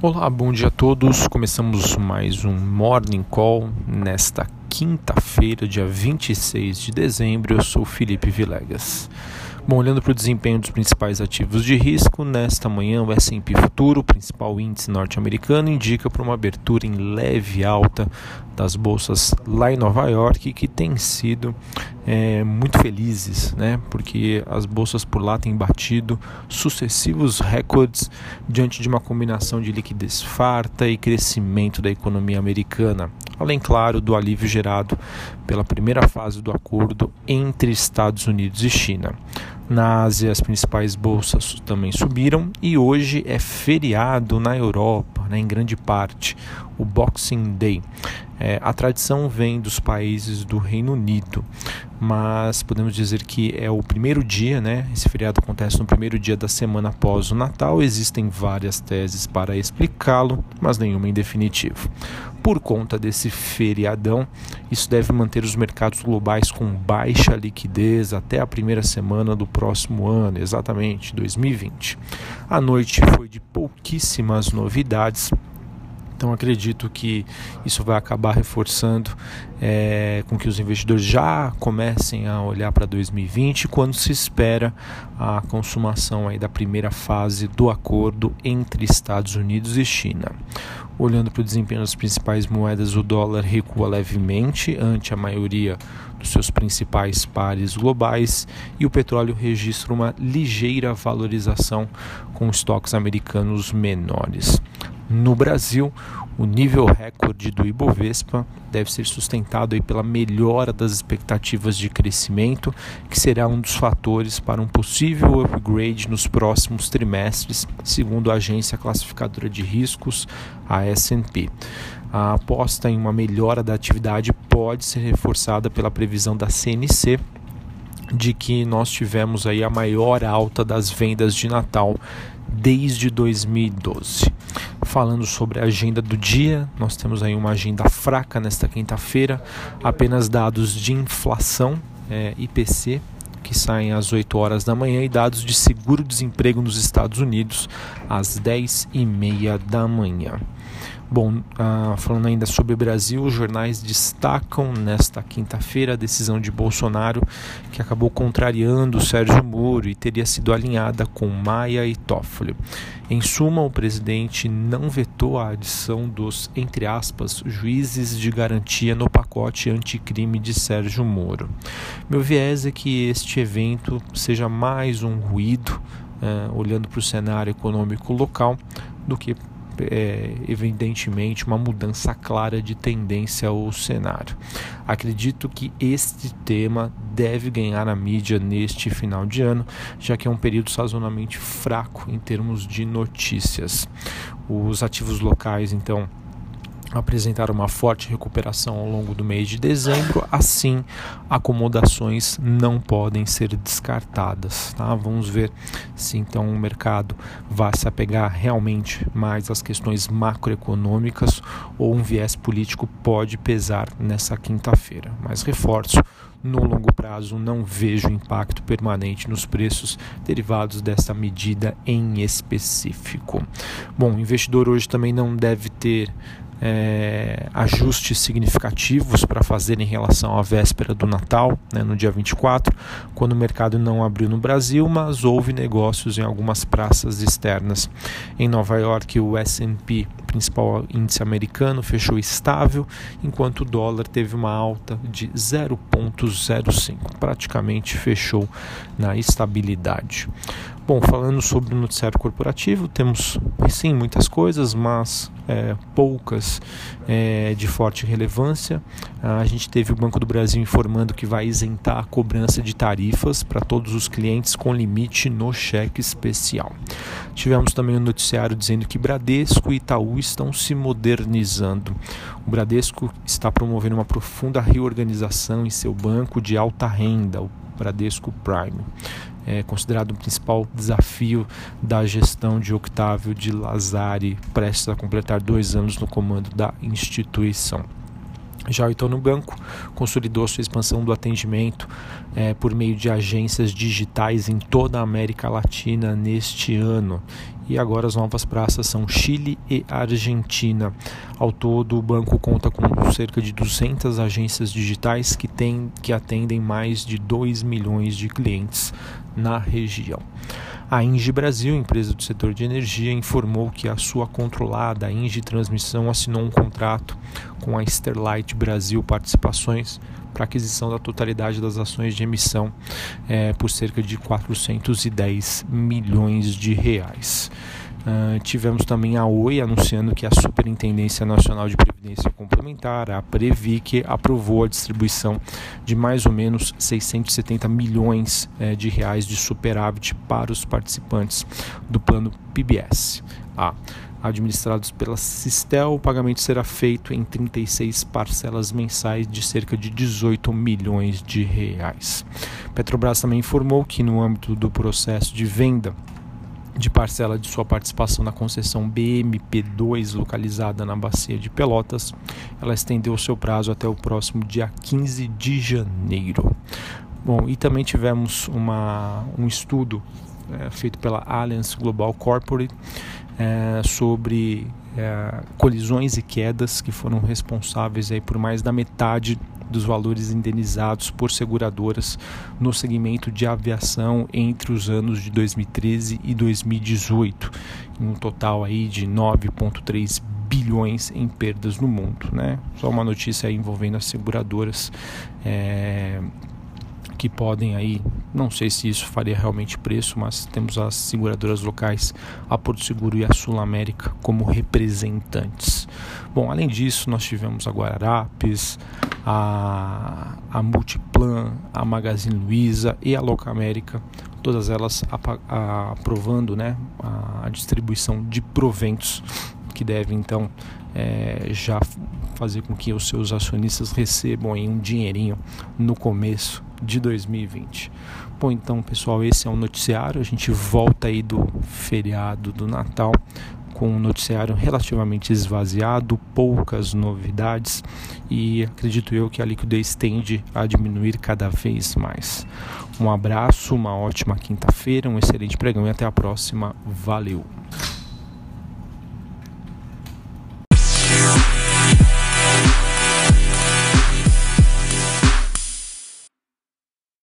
Olá, bom dia a todos. Começamos mais um Morning Call nesta quinta-feira, dia 26 de dezembro. Eu sou Felipe Vilegas. Bom, olhando para o desempenho dos principais ativos de risco, nesta manhã o S&P Futuro, principal índice norte-americano, indica para uma abertura em leve alta das bolsas lá em Nova York, que tem sido é, muito felizes, né? Porque as bolsas por lá têm batido sucessivos recordes diante de uma combinação de liquidez farta e crescimento da economia americana, além, claro, do alívio gerado pela primeira fase do acordo entre Estados Unidos e China. Na Ásia, as principais bolsas também subiram e hoje é feriado na Europa, né, em grande parte, o Boxing Day. É, a tradição vem dos países do Reino Unido, mas podemos dizer que é o primeiro dia, né? Esse feriado acontece no primeiro dia da semana após o Natal. Existem várias teses para explicá-lo, mas nenhuma em definitivo. Por conta desse feriadão, isso deve manter os mercados globais com baixa liquidez até a primeira semana do próximo ano, exatamente 2020. A noite foi de pouquíssimas novidades então acredito que isso vai acabar reforçando é, com que os investidores já comecem a olhar para 2020 quando se espera a consumação aí da primeira fase do acordo entre Estados Unidos e China. Olhando para o desempenho das principais moedas, o dólar recua levemente ante a maioria dos seus principais pares globais e o petróleo registra uma ligeira valorização com estoques americanos menores. No Brasil, o nível recorde do Ibovespa deve ser sustentado aí pela melhora das expectativas de crescimento, que será um dos fatores para um possível upgrade nos próximos trimestres, segundo a agência classificadora de riscos, a S&P. A aposta em uma melhora da atividade pode ser reforçada pela previsão da CNC de que nós tivemos aí a maior alta das vendas de Natal desde 2012. Falando sobre a agenda do dia, nós temos aí uma agenda fraca nesta quinta-feira, apenas dados de inflação, é, IPC, que saem às 8 horas da manhã, e dados de seguro-desemprego nos Estados Unidos às 10 e meia da manhã. Bom, ah, falando ainda sobre o Brasil, os jornais destacam nesta quinta-feira a decisão de Bolsonaro que acabou contrariando Sérgio Moro e teria sido alinhada com Maia e Toffoli. Em suma, o presidente não vetou a adição dos, entre aspas, juízes de garantia no pacote anticrime de Sérgio Moro. Meu viés é que este evento seja mais um ruído, eh, olhando para o cenário econômico local, do que é, evidentemente uma mudança clara de tendência ao cenário. Acredito que este tema deve ganhar a mídia neste final de ano, já que é um período sazonalmente fraco em termos de notícias. Os ativos locais, então, apresentar uma forte recuperação ao longo do mês de dezembro, assim acomodações não podem ser descartadas. Tá? Vamos ver se então o mercado vai se apegar realmente mais às questões macroeconômicas ou um viés político pode pesar nessa quinta-feira. Mas reforço, no longo prazo não vejo impacto permanente nos preços derivados dessa medida em específico. Bom, o investidor hoje também não deve ter é, ajustes significativos para fazer em relação à véspera do Natal, né, no dia 24, quando o mercado não abriu no Brasil, mas houve negócios em algumas praças externas. Em Nova York, o S&P, principal índice americano, fechou estável, enquanto o dólar teve uma alta de 0,05, praticamente fechou na estabilidade. Bom, falando sobre o noticiário corporativo, temos sim muitas coisas, mas é, poucas é, de forte relevância. A gente teve o Banco do Brasil informando que vai isentar a cobrança de tarifas para todos os clientes com limite no cheque especial. Tivemos também o um noticiário dizendo que Bradesco e Itaú estão se modernizando. O Bradesco está promovendo uma profunda reorganização em seu banco de alta renda, o Bradesco Prime é considerado o principal desafio da gestão de Octávio de Lazari, prestes a completar dois anos no comando da instituição. Já o Itaú Banco consolidou sua expansão do atendimento é, por meio de agências digitais em toda a América Latina neste ano. E agora as novas praças são Chile e Argentina. Ao todo, o banco conta com cerca de 200 agências digitais que, tem, que atendem mais de 2 milhões de clientes na região. A Engie Brasil, empresa do setor de energia, informou que a sua controlada Engie Transmissão assinou um contrato com a Sterlight Brasil Participações para aquisição da totalidade das ações de emissão é, por cerca de 410 milhões de reais. Tivemos também a Oi anunciando que a Superintendência Nacional de Previdência Complementar, a Previc, aprovou a distribuição de mais ou menos 670 milhões eh, de reais de superávit para os participantes do plano PBS. Ah, administrados pela Sistel, o pagamento será feito em 36 parcelas mensais de cerca de 18 milhões de reais. Petrobras também informou que no âmbito do processo de venda de parcela de sua participação na concessão BMP2 localizada na Bacia de Pelotas, ela estendeu o seu prazo até o próximo dia 15 de janeiro. Bom, e também tivemos uma, um estudo é, feito pela Allianz Global Corporate é, sobre é, colisões e quedas que foram responsáveis aí por mais da metade dos valores indenizados por seguradoras no segmento de aviação entre os anos de 2013 e 2018, em um total aí de 9,3 bilhões em perdas no mundo, né? Só uma notícia envolvendo as seguradoras é, que podem aí, não sei se isso faria realmente preço, mas temos as seguradoras locais, a Porto Seguro e a Sul América como representantes. Bom, além disso, nós tivemos a Guararapes, a, a Multiplan, a Magazine Luiza e a Loca América, todas elas aprovando né, a distribuição de proventos que deve então é, já fazer com que os seus acionistas recebam aí um dinheirinho no começo de 2020. Bom, então pessoal, esse é o noticiário. A gente volta aí do feriado do Natal com um noticiário relativamente esvaziado, poucas novidades e acredito eu que a liquidez tende a diminuir cada vez mais. Um abraço, uma ótima quinta-feira, um excelente pregão e até a próxima. Valeu!